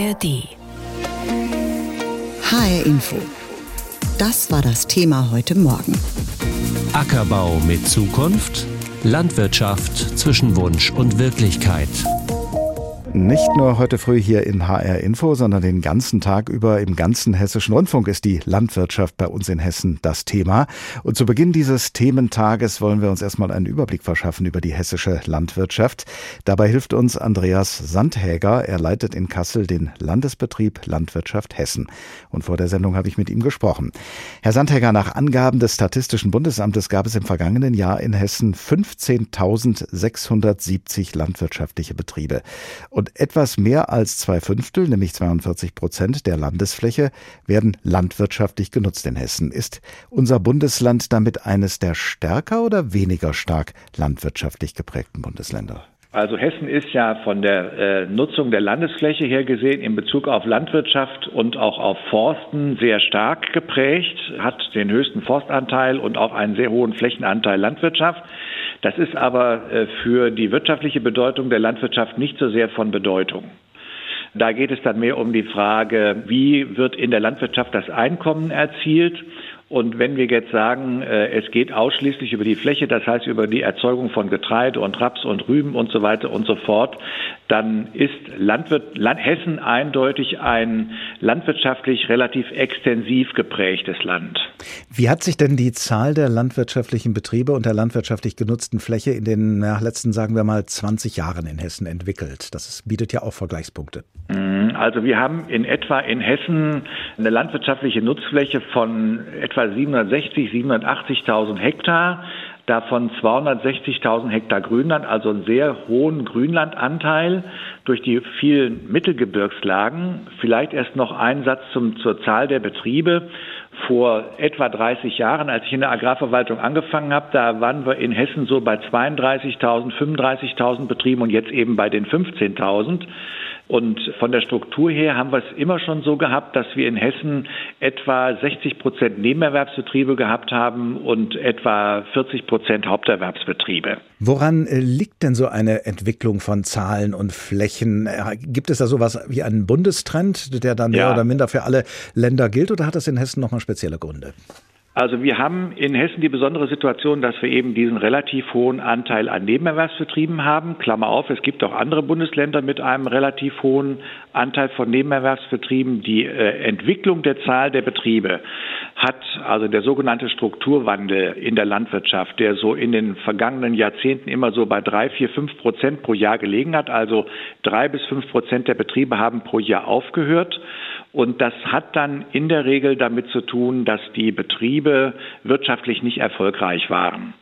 ARD. HR Info. Das war das Thema heute Morgen. Ackerbau mit Zukunft, Landwirtschaft zwischen Wunsch und Wirklichkeit. Nicht nur heute früh hier in HR Info, sondern den ganzen Tag über im ganzen hessischen Rundfunk ist die Landwirtschaft bei uns in Hessen das Thema. Und zu Beginn dieses Thementages wollen wir uns erstmal einen Überblick verschaffen über die hessische Landwirtschaft. Dabei hilft uns Andreas Sandhäger. Er leitet in Kassel den Landesbetrieb Landwirtschaft Hessen. Und vor der Sendung habe ich mit ihm gesprochen. Herr Sandhäger, nach Angaben des Statistischen Bundesamtes gab es im vergangenen Jahr in Hessen 15.670 landwirtschaftliche Betriebe. Und etwas mehr als zwei Fünftel, nämlich 42 Prozent der Landesfläche, werden landwirtschaftlich genutzt in Hessen. Ist unser Bundesland damit eines der stärker oder weniger stark landwirtschaftlich geprägten Bundesländer? Also Hessen ist ja von der äh, Nutzung der Landesfläche her gesehen in Bezug auf Landwirtschaft und auch auf Forsten sehr stark geprägt, hat den höchsten Forstanteil und auch einen sehr hohen Flächenanteil Landwirtschaft. Das ist aber äh, für die wirtschaftliche Bedeutung der Landwirtschaft nicht so sehr von Bedeutung. Da geht es dann mehr um die Frage, wie wird in der Landwirtschaft das Einkommen erzielt und wenn wir jetzt sagen, äh, es geht ausschließlich über die Fläche, das heißt über die Erzeugung von Getreide und Raps und Rüben und so weiter und so fort, dann ist Landwirt, Land, Hessen eindeutig ein landwirtschaftlich relativ extensiv geprägtes Land. Wie hat sich denn die Zahl der landwirtschaftlichen Betriebe und der landwirtschaftlich genutzten Fläche in den letzten, sagen wir mal, 20 Jahren in Hessen entwickelt? Das ist, bietet ja auch Vergleichspunkte. Mhm, also wir haben in etwa in Hessen eine landwirtschaftliche Nutzfläche von etwa etwa 760, 780.000 Hektar, davon 260.000 Hektar Grünland, also einen sehr hohen Grünlandanteil durch die vielen Mittelgebirgslagen. Vielleicht erst noch ein Satz zum, zur Zahl der Betriebe. Vor etwa 30 Jahren, als ich in der Agrarverwaltung angefangen habe, da waren wir in Hessen so bei 32.000, 35.000 Betrieben und jetzt eben bei den 15.000. Und von der Struktur her haben wir es immer schon so gehabt, dass wir in Hessen etwa 60 Prozent Nebenerwerbsbetriebe gehabt haben und etwa 40 Prozent Haupterwerbsbetriebe. Woran äh, liegt denn so eine Entwicklung von Zahlen und Flächen? Äh, gibt es da sowas wie einen Bundestrend, der dann mehr ja. oder minder für alle Länder gilt, oder hat das in Hessen nochmal spezielle Gründe? Also wir haben in Hessen die besondere Situation, dass wir eben diesen relativ hohen Anteil an Nebenerwerbsbetrieben haben. Klammer auf, es gibt auch andere Bundesländer mit einem relativ hohen Anteil von Nebenerwerbsbetrieben. Die äh, Entwicklung der Zahl der Betriebe hat also der sogenannte Strukturwandel in der Landwirtschaft, der so in den vergangenen Jahrzehnten immer so bei drei, vier, fünf Prozent pro Jahr gelegen hat. Also drei bis fünf Prozent der Betriebe haben pro Jahr aufgehört. Und das hat dann in der Regel damit zu tun, dass die Betriebe wirtschaftlich nicht erfolgreich waren.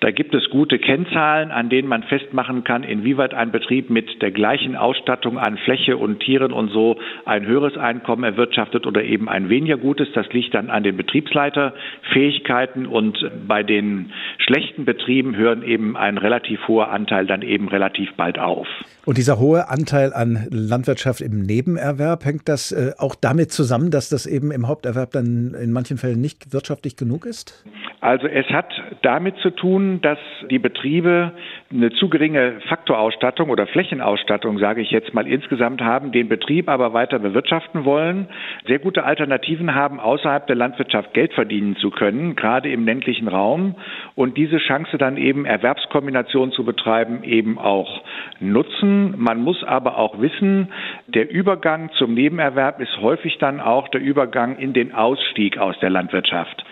Da gibt es gute Kennzahlen, an denen man festmachen kann, inwieweit ein Betrieb mit der gleichen Ausstattung an Fläche und Tieren und so ein höheres Einkommen erwirtschaftet oder eben ein weniger gutes. Das liegt dann an den Betriebsleiterfähigkeiten und bei den schlechten Betrieben hören eben ein relativ hoher Anteil dann eben relativ bald auf. Und dieser hohe Anteil an Landwirtschaft im Nebenerwerb, hängt das äh, auch damit zusammen, dass das eben im Haupterwerb dann in manchen Fällen nicht wirtschaftlich genug ist? Also es hat damit zu tun, dass die Betriebe eine zu geringe Faktorausstattung oder Flächenausstattung, sage ich jetzt mal insgesamt haben, den Betrieb aber weiter bewirtschaften wollen, sehr gute Alternativen haben, außerhalb der Landwirtschaft Geld verdienen zu können, gerade im ländlichen Raum und diese Chance dann eben Erwerbskombination zu betreiben, eben auch nutzen. Man muss aber auch wissen, der Übergang zum Nebenerwerb ist häufig dann auch der Übergang in den Ausstieg aus der Landwirtschaft.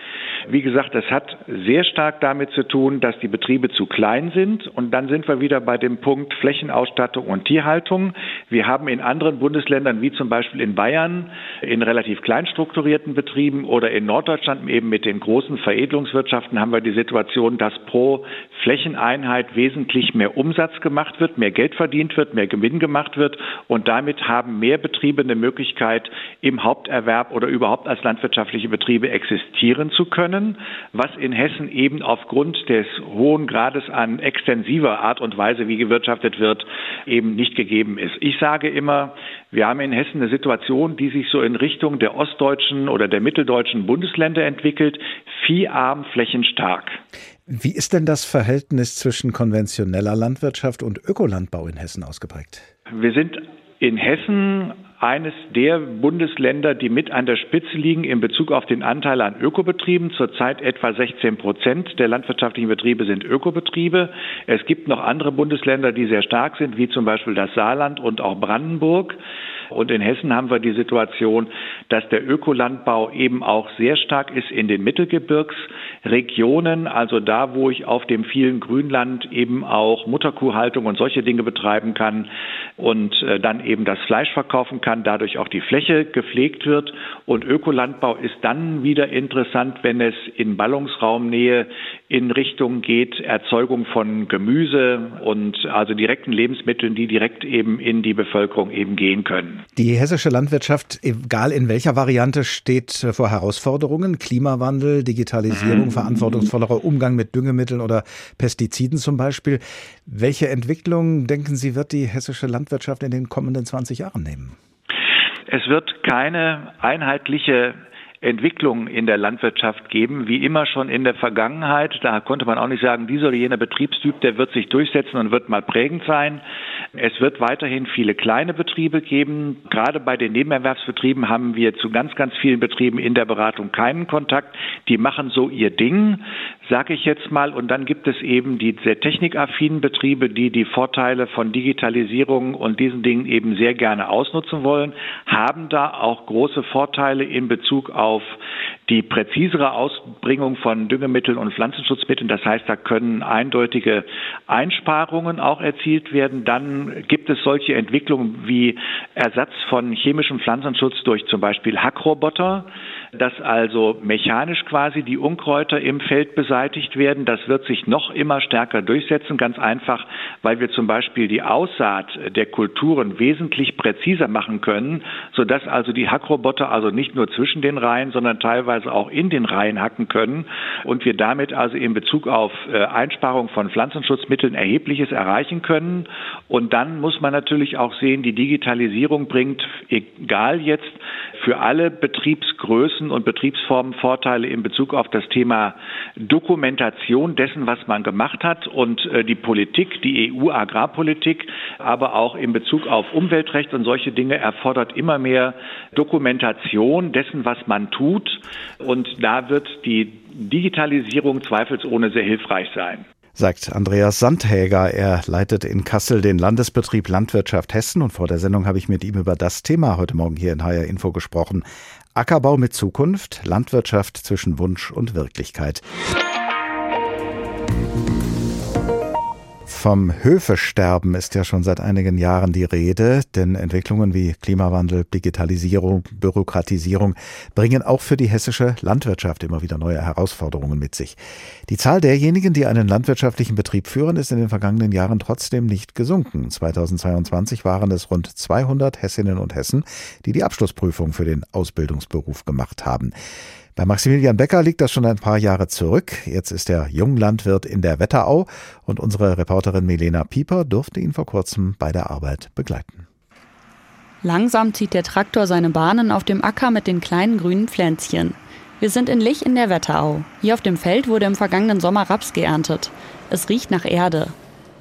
Wie gesagt, das hat sehr stark damit zu tun, dass die Betriebe zu klein sind. Und dann sind wir wieder bei dem Punkt Flächenausstattung und Tierhaltung. Wir haben in anderen Bundesländern, wie zum Beispiel in Bayern, in relativ klein strukturierten Betrieben oder in Norddeutschland eben mit den großen Veredelungswirtschaften haben wir die Situation, dass pro Flächeneinheit wesentlich mehr Umsatz gemacht wird, mehr Geld verdient wird, mehr Gewinn gemacht wird. Und damit haben mehr Betriebe eine Möglichkeit, im Haupterwerb oder überhaupt als landwirtschaftliche Betriebe existieren zu können können, was in Hessen eben aufgrund des hohen Grades an extensiver Art und Weise, wie gewirtschaftet wird, eben nicht gegeben ist. Ich sage immer, wir haben in Hessen eine Situation, die sich so in Richtung der ostdeutschen oder der mitteldeutschen Bundesländer entwickelt, vieharm flächenstark. Wie ist denn das Verhältnis zwischen konventioneller Landwirtschaft und Ökolandbau in Hessen ausgeprägt? Wir sind in Hessen eines der Bundesländer, die mit an der Spitze liegen in Bezug auf den Anteil an Ökobetrieben. Zurzeit etwa 16 Prozent der landwirtschaftlichen Betriebe sind Ökobetriebe. Es gibt noch andere Bundesländer, die sehr stark sind, wie zum Beispiel das Saarland und auch Brandenburg. Und in Hessen haben wir die Situation, dass der Ökolandbau eben auch sehr stark ist in den Mittelgebirgsregionen, also da, wo ich auf dem vielen Grünland eben auch Mutterkuhhaltung und solche Dinge betreiben kann und äh, dann eben das Fleisch verkaufen kann, dadurch auch die Fläche gepflegt wird. Und Ökolandbau ist dann wieder interessant, wenn es in Ballungsraumnähe in Richtung geht, Erzeugung von Gemüse und also direkten Lebensmitteln, die direkt eben in die Bevölkerung eben gehen können. Die hessische Landwirtschaft, egal in welcher Variante, steht äh, vor Herausforderungen. Klimawandel, Digitalisierung, mhm. verantwortungsvollerer Umgang mit Düngemitteln oder Pestiziden zum Beispiel. Welche Entwicklung, denken Sie, wird die hessische Landwirtschaft in den kommenden 20 Jahren nehmen? Es wird keine einheitliche Entwicklung in der Landwirtschaft geben, wie immer schon in der Vergangenheit. Da konnte man auch nicht sagen, dieser oder jener Betriebstyp, der wird sich durchsetzen und wird mal prägend sein. Es wird weiterhin viele kleine Betriebe geben. Gerade bei den Nebenerwerbsbetrieben haben wir zu ganz, ganz vielen Betrieben in der Beratung keinen Kontakt. Die machen so ihr Ding, sage ich jetzt mal. Und dann gibt es eben die sehr technikaffinen Betriebe, die die Vorteile von Digitalisierung und diesen Dingen eben sehr gerne ausnutzen wollen, haben da auch große Vorteile in Bezug auf die präzisere Ausbringung von Düngemitteln und Pflanzenschutzmitteln. Das heißt, da können eindeutige Einsparungen auch erzielt werden. Dann gibt es solche Entwicklungen wie Ersatz von chemischem Pflanzenschutz durch zum Beispiel Hackroboter dass also mechanisch quasi die Unkräuter im Feld beseitigt werden. Das wird sich noch immer stärker durchsetzen, ganz einfach, weil wir zum Beispiel die Aussaat der Kulturen wesentlich präziser machen können, sodass also die Hackroboter also nicht nur zwischen den Reihen, sondern teilweise auch in den Reihen hacken können und wir damit also in Bezug auf äh, Einsparung von Pflanzenschutzmitteln erhebliches erreichen können. Und dann muss man natürlich auch sehen, die Digitalisierung bringt, egal jetzt für alle Betriebsgrößen und Betriebsformen Vorteile in Bezug auf das Thema Dokumentation dessen, was man gemacht hat und äh, die Politik, die EU-Agrarpolitik, aber auch in Bezug auf Umweltrecht und solche Dinge erfordert immer mehr Dokumentation dessen, was man tut. Und da wird die Digitalisierung zweifelsohne sehr hilfreich sein sagt Andreas Sandhäger. Er leitet in Kassel den Landesbetrieb Landwirtschaft Hessen und vor der Sendung habe ich mit ihm über das Thema heute Morgen hier in HR Info gesprochen. Ackerbau mit Zukunft, Landwirtschaft zwischen Wunsch und Wirklichkeit. Vom Höfesterben ist ja schon seit einigen Jahren die Rede, denn Entwicklungen wie Klimawandel, Digitalisierung, Bürokratisierung bringen auch für die hessische Landwirtschaft immer wieder neue Herausforderungen mit sich. Die Zahl derjenigen, die einen landwirtschaftlichen Betrieb führen, ist in den vergangenen Jahren trotzdem nicht gesunken. 2022 waren es rund 200 Hessinnen und Hessen, die die Abschlussprüfung für den Ausbildungsberuf gemacht haben. Bei Maximilian Becker liegt das schon ein paar Jahre zurück. Jetzt ist er Junglandwirt in der Wetterau und unsere Reporterin Milena Pieper durfte ihn vor kurzem bei der Arbeit begleiten. Langsam zieht der Traktor seine Bahnen auf dem Acker mit den kleinen grünen Pflänzchen. Wir sind in Lich in der Wetterau. Hier auf dem Feld wurde im vergangenen Sommer Raps geerntet. Es riecht nach Erde.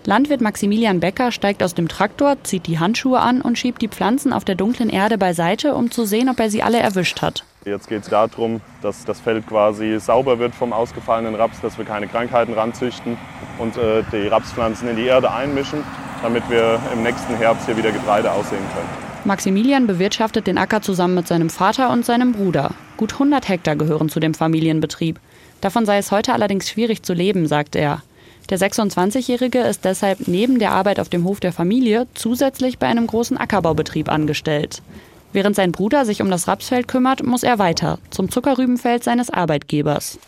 Landwirt Maximilian Becker steigt aus dem Traktor, zieht die Handschuhe an und schiebt die Pflanzen auf der dunklen Erde beiseite, um zu sehen, ob er sie alle erwischt hat. Jetzt geht es darum, dass das Feld quasi sauber wird vom ausgefallenen Raps, dass wir keine Krankheiten ranzüchten und äh, die Rapspflanzen in die Erde einmischen, damit wir im nächsten Herbst hier wieder Getreide aussehen können. Maximilian bewirtschaftet den Acker zusammen mit seinem Vater und seinem Bruder. Gut 100 Hektar gehören zu dem Familienbetrieb. Davon sei es heute allerdings schwierig zu leben, sagt er. Der 26-Jährige ist deshalb neben der Arbeit auf dem Hof der Familie zusätzlich bei einem großen Ackerbaubetrieb angestellt. Während sein Bruder sich um das Rapsfeld kümmert, muss er weiter, zum Zuckerrübenfeld seines Arbeitgebers.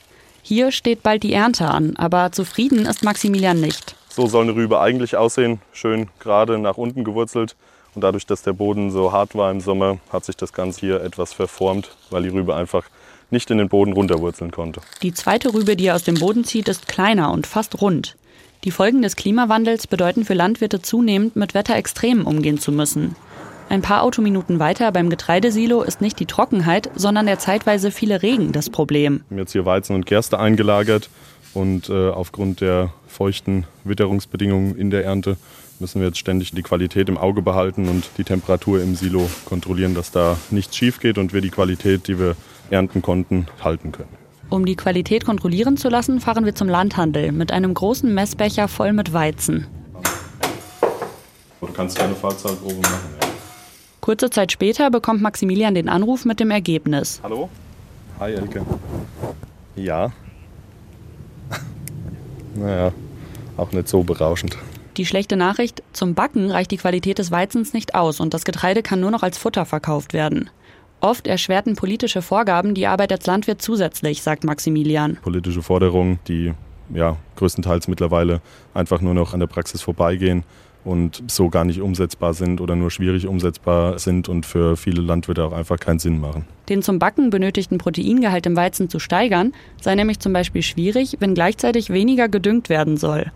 Hier steht bald die Ernte an, aber zufrieden ist Maximilian nicht. So soll eine Rübe eigentlich aussehen, schön gerade nach unten gewurzelt. Und dadurch, dass der Boden so hart war im Sommer, hat sich das Ganze hier etwas verformt, weil die Rübe einfach nicht in den Boden runterwurzeln konnte. Die zweite Rübe, die er aus dem Boden zieht, ist kleiner und fast rund. Die Folgen des Klimawandels bedeuten für Landwirte zunehmend, mit Wetterextremen umgehen zu müssen. Ein paar Autominuten weiter beim Getreidesilo ist nicht die Trockenheit, sondern der zeitweise viele Regen das Problem. Wir haben jetzt hier Weizen und Gerste eingelagert und äh, aufgrund der feuchten Witterungsbedingungen in der Ernte müssen wir jetzt ständig die Qualität im Auge behalten und die Temperatur im Silo kontrollieren, dass da nichts schief geht und wir die Qualität, die wir ernten konnten, halten können. Um die Qualität kontrollieren zu lassen, fahren wir zum Landhandel mit einem großen Messbecher voll mit Weizen. Du kannst keine Fahrzahlprobe machen. Ja. Kurze Zeit später bekommt Maximilian den Anruf mit dem Ergebnis. Hallo? Hi, Elke. Ja. naja, auch nicht so berauschend. Die schlechte Nachricht, zum Backen reicht die Qualität des Weizens nicht aus und das Getreide kann nur noch als Futter verkauft werden. Oft erschwerten politische Vorgaben die Arbeit als Landwirt zusätzlich, sagt Maximilian. Politische Forderungen, die ja größtenteils mittlerweile einfach nur noch an der Praxis vorbeigehen und so gar nicht umsetzbar sind oder nur schwierig umsetzbar sind und für viele Landwirte auch einfach keinen Sinn machen. Den zum Backen benötigten Proteingehalt im Weizen zu steigern, sei nämlich zum Beispiel schwierig, wenn gleichzeitig weniger gedüngt werden soll.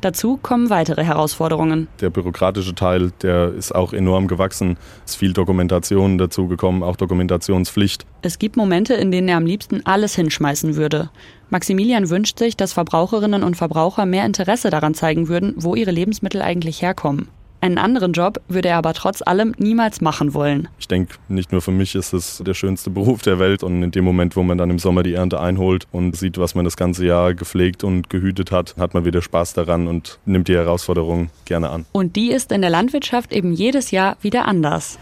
Dazu kommen weitere Herausforderungen. Der bürokratische Teil, der ist auch enorm gewachsen. Es ist viel Dokumentation dazu gekommen, auch Dokumentationspflicht. Es gibt Momente, in denen er am liebsten alles hinschmeißen würde. Maximilian wünscht sich, dass Verbraucherinnen und Verbraucher mehr Interesse daran zeigen würden, wo ihre Lebensmittel eigentlich herkommen. Einen anderen Job würde er aber trotz allem niemals machen wollen. Ich denke, nicht nur für mich ist es der schönste Beruf der Welt und in dem Moment, wo man dann im Sommer die Ernte einholt und sieht, was man das ganze Jahr gepflegt und gehütet hat, hat man wieder Spaß daran und nimmt die Herausforderung gerne an. Und die ist in der Landwirtschaft eben jedes Jahr wieder anders.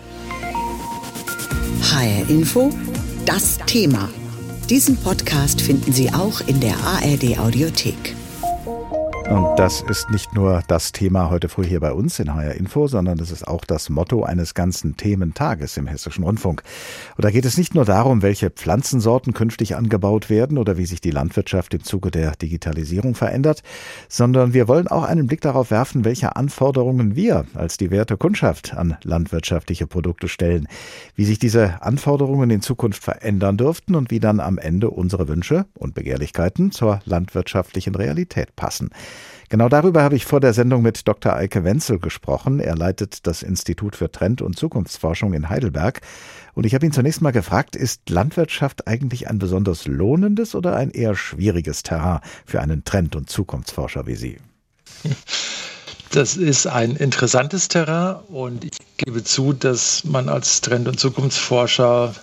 HR Info, das Thema. Diesen Podcast finden Sie auch in der ARD Audiothek. Und das ist nicht nur das Thema heute früh hier bei uns in HR Info, sondern es ist auch das Motto eines ganzen Thementages im Hessischen Rundfunk. Und da geht es nicht nur darum, welche Pflanzensorten künftig angebaut werden oder wie sich die Landwirtschaft im Zuge der Digitalisierung verändert, sondern wir wollen auch einen Blick darauf werfen, welche Anforderungen wir als die Werte Kundschaft an landwirtschaftliche Produkte stellen, wie sich diese Anforderungen in Zukunft verändern dürften und wie dann am Ende unsere Wünsche und Begehrlichkeiten zur landwirtschaftlichen Realität passen. Genau darüber habe ich vor der Sendung mit Dr. Eike Wenzel gesprochen. Er leitet das Institut für Trend- und Zukunftsforschung in Heidelberg. Und ich habe ihn zunächst mal gefragt, ist Landwirtschaft eigentlich ein besonders lohnendes oder ein eher schwieriges Terrain für einen Trend- und Zukunftsforscher wie Sie? Das ist ein interessantes Terrain und ich gebe zu, dass man als Trend- und Zukunftsforscher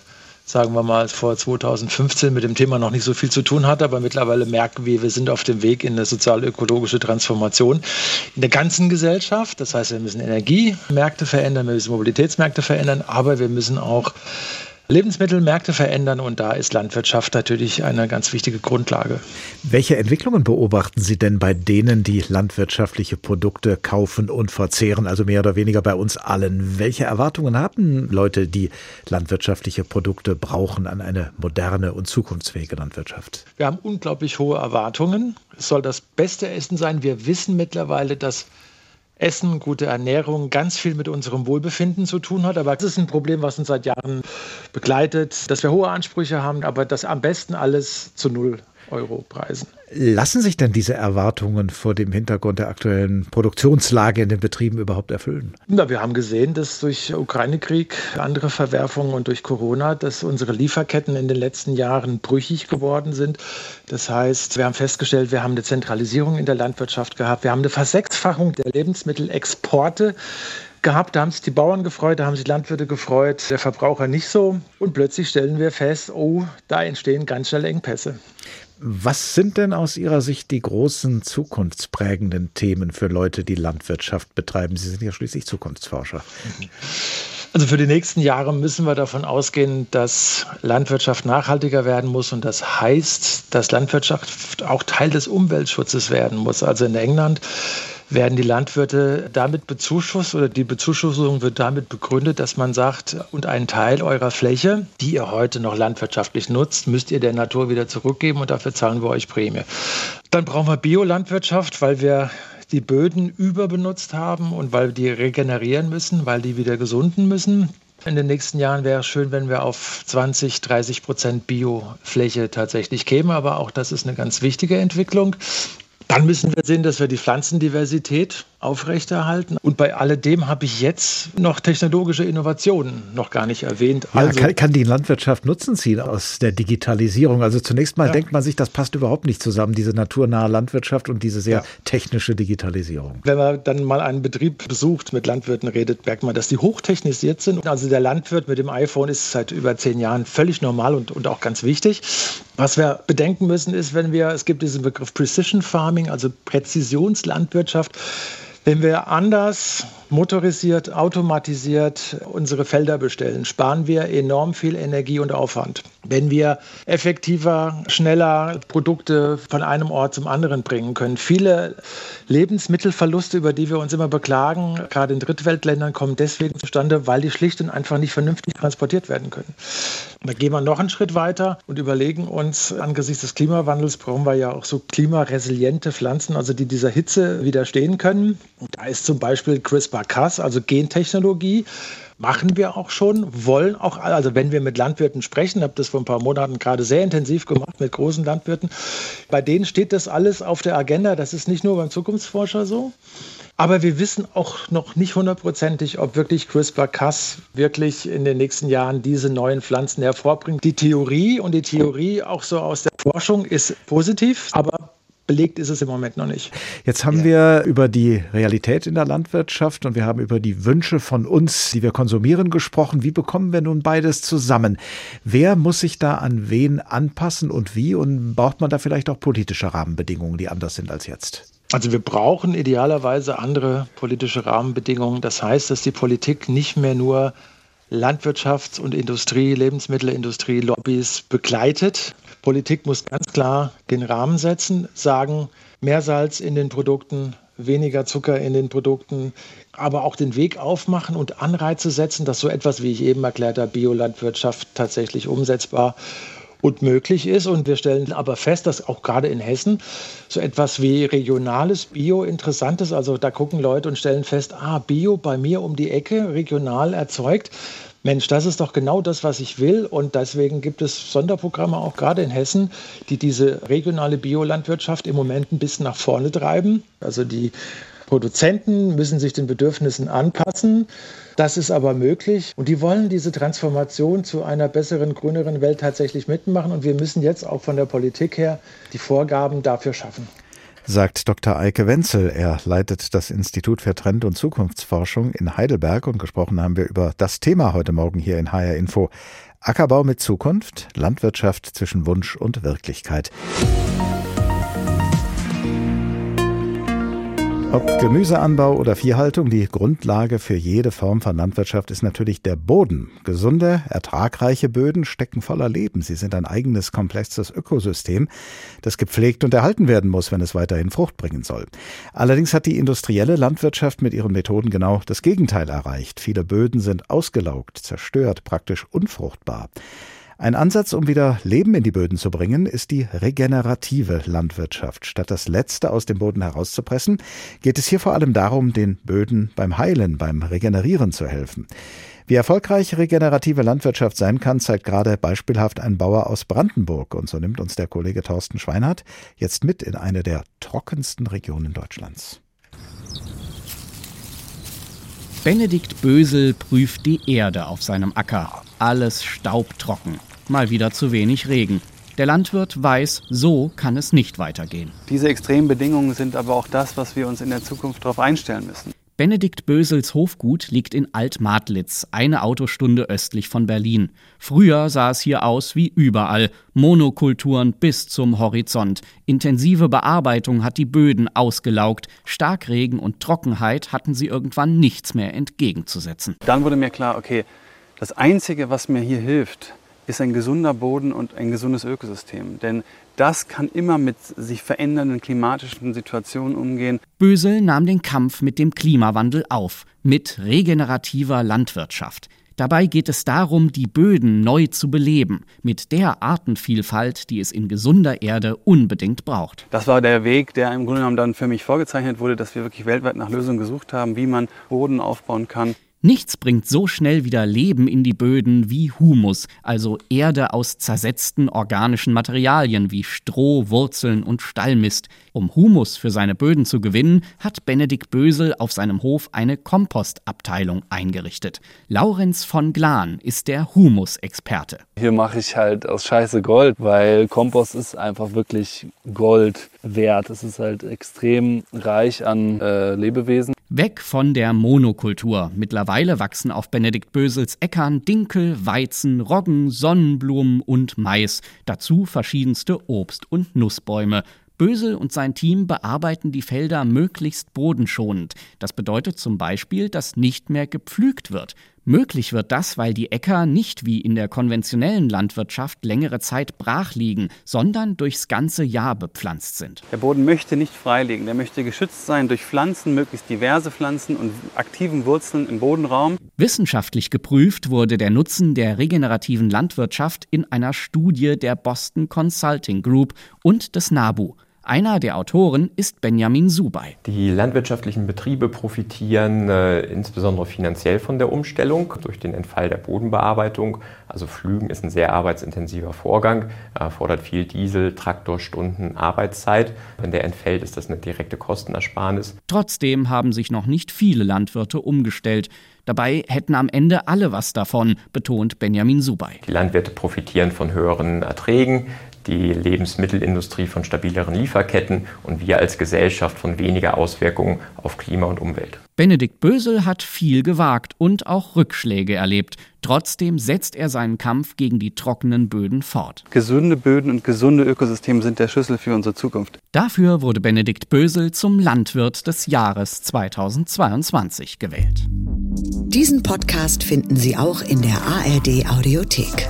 sagen wir mal, vor 2015 mit dem Thema noch nicht so viel zu tun hatte, aber mittlerweile merken wir, wir sind auf dem Weg in eine sozial-ökologische Transformation in der ganzen Gesellschaft. Das heißt, wir müssen Energiemärkte verändern, wir müssen Mobilitätsmärkte verändern, aber wir müssen auch Lebensmittelmärkte verändern und da ist Landwirtschaft natürlich eine ganz wichtige Grundlage. Welche Entwicklungen beobachten Sie denn bei denen, die landwirtschaftliche Produkte kaufen und verzehren, also mehr oder weniger bei uns allen? Welche Erwartungen haben Leute, die landwirtschaftliche Produkte brauchen an eine moderne und zukunftsfähige Landwirtschaft? Wir haben unglaublich hohe Erwartungen. Es soll das beste Essen sein. Wir wissen mittlerweile, dass Essen, gute Ernährung ganz viel mit unserem Wohlbefinden zu tun hat. Aber das ist ein Problem, was uns seit Jahren begleitet, dass wir hohe Ansprüche haben, aber das am besten alles zu Null Euro Preisen. Lassen sich denn diese Erwartungen vor dem Hintergrund der aktuellen Produktionslage in den Betrieben überhaupt erfüllen? Na, wir haben gesehen, dass durch Ukraine-Krieg, andere Verwerfungen und durch Corona, dass unsere Lieferketten in den letzten Jahren brüchig geworden sind. Das heißt, wir haben festgestellt, wir haben eine Zentralisierung in der Landwirtschaft gehabt. Wir haben eine Versechsfachung der Lebensmittelexporte gehabt. Da haben sich die Bauern gefreut, da haben sich Landwirte gefreut, der Verbraucher nicht so. Und plötzlich stellen wir fest, oh, da entstehen ganz schnell Engpässe. Was sind denn aus Ihrer Sicht die großen zukunftsprägenden Themen für Leute, die Landwirtschaft betreiben? Sie sind ja schließlich Zukunftsforscher. Also für die nächsten Jahre müssen wir davon ausgehen, dass Landwirtschaft nachhaltiger werden muss und das heißt, dass Landwirtschaft auch Teil des Umweltschutzes werden muss. Also in England werden die Landwirte damit bezuschusst oder die Bezuschussung wird damit begründet, dass man sagt, und einen Teil eurer Fläche, die ihr heute noch landwirtschaftlich nutzt, müsst ihr der Natur wieder zurückgeben und dafür zahlen wir euch Prämie. Dann brauchen wir Biolandwirtschaft, weil wir die Böden überbenutzt haben und weil wir die regenerieren müssen, weil die wieder gesunden müssen. In den nächsten Jahren wäre es schön, wenn wir auf 20, 30 Prozent Biofläche tatsächlich kämen, aber auch das ist eine ganz wichtige Entwicklung. Dann müssen wir sehen, dass wir die Pflanzendiversität aufrechterhalten. Und bei alledem habe ich jetzt noch technologische Innovationen noch gar nicht erwähnt. Ja, also, kann, kann, die Landwirtschaft Nutzen ziehen aus der Digitalisierung? Also zunächst mal ja. denkt man sich, das passt überhaupt nicht zusammen, diese naturnahe Landwirtschaft und diese sehr ja. technische Digitalisierung. Wenn man dann mal einen Betrieb besucht, mit Landwirten redet, merkt man, dass die hochtechnisiert sind. Also der Landwirt mit dem iPhone ist seit über zehn Jahren völlig normal und, und auch ganz wichtig. Was wir bedenken müssen, ist, wenn wir, es gibt diesen Begriff Precision Farming, also Präzisionslandwirtschaft. Wenn wir anders motorisiert, automatisiert unsere Felder bestellen, sparen wir enorm viel Energie und Aufwand. Wenn wir effektiver, schneller Produkte von einem Ort zum anderen bringen können. Viele Lebensmittelverluste, über die wir uns immer beklagen, gerade in Drittweltländern, kommen deswegen zustande, weil die schlicht und einfach nicht vernünftig transportiert werden können. Da gehen wir noch einen Schritt weiter und überlegen uns, angesichts des Klimawandels brauchen wir ja auch so klimaresiliente Pflanzen, also die dieser Hitze widerstehen können. Und da ist zum Beispiel CRISPR CRISPR-Cas, also Gentechnologie, machen wir auch schon, wollen auch, also wenn wir mit Landwirten sprechen, habe das vor ein paar Monaten gerade sehr intensiv gemacht mit großen Landwirten, bei denen steht das alles auf der Agenda. Das ist nicht nur beim Zukunftsforscher so. Aber wir wissen auch noch nicht hundertprozentig, ob wirklich CRISPR-Cas wirklich in den nächsten Jahren diese neuen Pflanzen hervorbringt. Die Theorie und die Theorie auch so aus der Forschung ist positiv, aber belegt ist es im Moment noch nicht. Jetzt haben ja. wir über die Realität in der Landwirtschaft und wir haben über die Wünsche von uns, die wir konsumieren, gesprochen. Wie bekommen wir nun beides zusammen? Wer muss sich da an wen anpassen und wie? Und braucht man da vielleicht auch politische Rahmenbedingungen, die anders sind als jetzt? Also wir brauchen idealerweise andere politische Rahmenbedingungen. Das heißt, dass die Politik nicht mehr nur Landwirtschafts- und Industrie, Lebensmittelindustrie, Lobbys begleitet, Politik muss ganz klar den Rahmen setzen, sagen, mehr Salz in den Produkten, weniger Zucker in den Produkten, aber auch den Weg aufmachen und Anreize setzen, dass so etwas, wie ich eben erklärt habe, Biolandwirtschaft tatsächlich umsetzbar und möglich ist. Und wir stellen aber fest, dass auch gerade in Hessen so etwas wie regionales Bio interessant ist. Also da gucken Leute und stellen fest, ah, Bio bei mir um die Ecke, regional erzeugt. Mensch, das ist doch genau das, was ich will. Und deswegen gibt es Sonderprogramme auch gerade in Hessen, die diese regionale Biolandwirtschaft im Moment ein bisschen nach vorne treiben. Also die Produzenten müssen sich den Bedürfnissen anpassen. Das ist aber möglich. Und die wollen diese Transformation zu einer besseren, grüneren Welt tatsächlich mitmachen. Und wir müssen jetzt auch von der Politik her die Vorgaben dafür schaffen sagt Dr. Eike Wenzel. Er leitet das Institut für Trend- und Zukunftsforschung in Heidelberg und gesprochen haben wir über das Thema heute Morgen hier in HR Info. Ackerbau mit Zukunft, Landwirtschaft zwischen Wunsch und Wirklichkeit. Ob Gemüseanbau oder Viehhaltung, die Grundlage für jede Form von Landwirtschaft ist natürlich der Boden. Gesunde, ertragreiche Böden stecken voller Leben. Sie sind ein eigenes, komplexes Ökosystem, das gepflegt und erhalten werden muss, wenn es weiterhin Frucht bringen soll. Allerdings hat die industrielle Landwirtschaft mit ihren Methoden genau das Gegenteil erreicht. Viele Böden sind ausgelaugt, zerstört, praktisch unfruchtbar. Ein Ansatz, um wieder Leben in die Böden zu bringen, ist die regenerative Landwirtschaft. Statt das Letzte aus dem Boden herauszupressen, geht es hier vor allem darum, den Böden beim Heilen, beim Regenerieren zu helfen. Wie erfolgreich regenerative Landwirtschaft sein kann, zeigt gerade beispielhaft ein Bauer aus Brandenburg. Und so nimmt uns der Kollege Thorsten Schweinhardt jetzt mit in eine der trockensten Regionen Deutschlands. Benedikt Bösel prüft die Erde auf seinem Acker. Alles staubtrocken mal wieder zu wenig Regen. Der Landwirt weiß, so kann es nicht weitergehen. Diese extremen Bedingungen sind aber auch das, was wir uns in der Zukunft darauf einstellen müssen. Benedikt Bösels Hofgut liegt in Altmadlitz, eine Autostunde östlich von Berlin. Früher sah es hier aus wie überall, Monokulturen bis zum Horizont. Intensive Bearbeitung hat die Böden ausgelaugt, Starkregen und Trockenheit hatten sie irgendwann nichts mehr entgegenzusetzen. Dann wurde mir klar, okay, das Einzige, was mir hier hilft, ist ein gesunder Boden und ein gesundes Ökosystem. Denn das kann immer mit sich verändernden klimatischen Situationen umgehen. Bösel nahm den Kampf mit dem Klimawandel auf, mit regenerativer Landwirtschaft. Dabei geht es darum, die Böden neu zu beleben, mit der Artenvielfalt, die es in gesunder Erde unbedingt braucht. Das war der Weg, der im Grunde genommen dann für mich vorgezeichnet wurde, dass wir wirklich weltweit nach Lösungen gesucht haben, wie man Boden aufbauen kann. Nichts bringt so schnell wieder Leben in die Böden wie Humus, also Erde aus zersetzten organischen Materialien wie Stroh, Wurzeln und Stallmist. Um Humus für seine Böden zu gewinnen, hat Benedikt Bösel auf seinem Hof eine Kompostabteilung eingerichtet. Laurenz von Glan ist der Humusexperte. Hier mache ich halt aus Scheiße Gold, weil Kompost ist einfach wirklich Gold wert. Es ist halt extrem reich an äh, Lebewesen. Weg von der Monokultur. Mittlerweile wachsen auf Benedikt Bösels Äckern Dinkel, Weizen, Roggen, Sonnenblumen und Mais. Dazu verschiedenste Obst- und Nussbäume. Bösel und sein Team bearbeiten die Felder möglichst bodenschonend. Das bedeutet zum Beispiel, dass nicht mehr gepflügt wird. Möglich wird das, weil die Äcker nicht wie in der konventionellen Landwirtschaft längere Zeit brach liegen, sondern durchs ganze Jahr bepflanzt sind. Der Boden möchte nicht freiliegen, der möchte geschützt sein durch Pflanzen, möglichst diverse Pflanzen und aktiven Wurzeln im Bodenraum. Wissenschaftlich geprüft wurde der Nutzen der regenerativen Landwirtschaft in einer Studie der Boston Consulting Group und des NABU. Einer der Autoren ist Benjamin Subay. Die landwirtschaftlichen Betriebe profitieren äh, insbesondere finanziell von der Umstellung durch den Entfall der Bodenbearbeitung. Also Pflügen ist ein sehr arbeitsintensiver Vorgang, erfordert viel Diesel, Traktorstunden, Arbeitszeit. Wenn der entfällt, ist das eine direkte Kostenersparnis. Trotzdem haben sich noch nicht viele Landwirte umgestellt. Dabei hätten am Ende alle was davon, betont Benjamin Subay. Die Landwirte profitieren von höheren Erträgen, die Lebensmittelindustrie von stabileren Lieferketten und wir als Gesellschaft von weniger Auswirkungen auf Klima und Umwelt. Benedikt Bösel hat viel gewagt und auch Rückschläge erlebt. Trotzdem setzt er seinen Kampf gegen die trockenen Böden fort. Gesunde Böden und gesunde Ökosysteme sind der Schlüssel für unsere Zukunft. Dafür wurde Benedikt Bösel zum Landwirt des Jahres 2022 gewählt. Diesen Podcast finden Sie auch in der ARD Audiothek.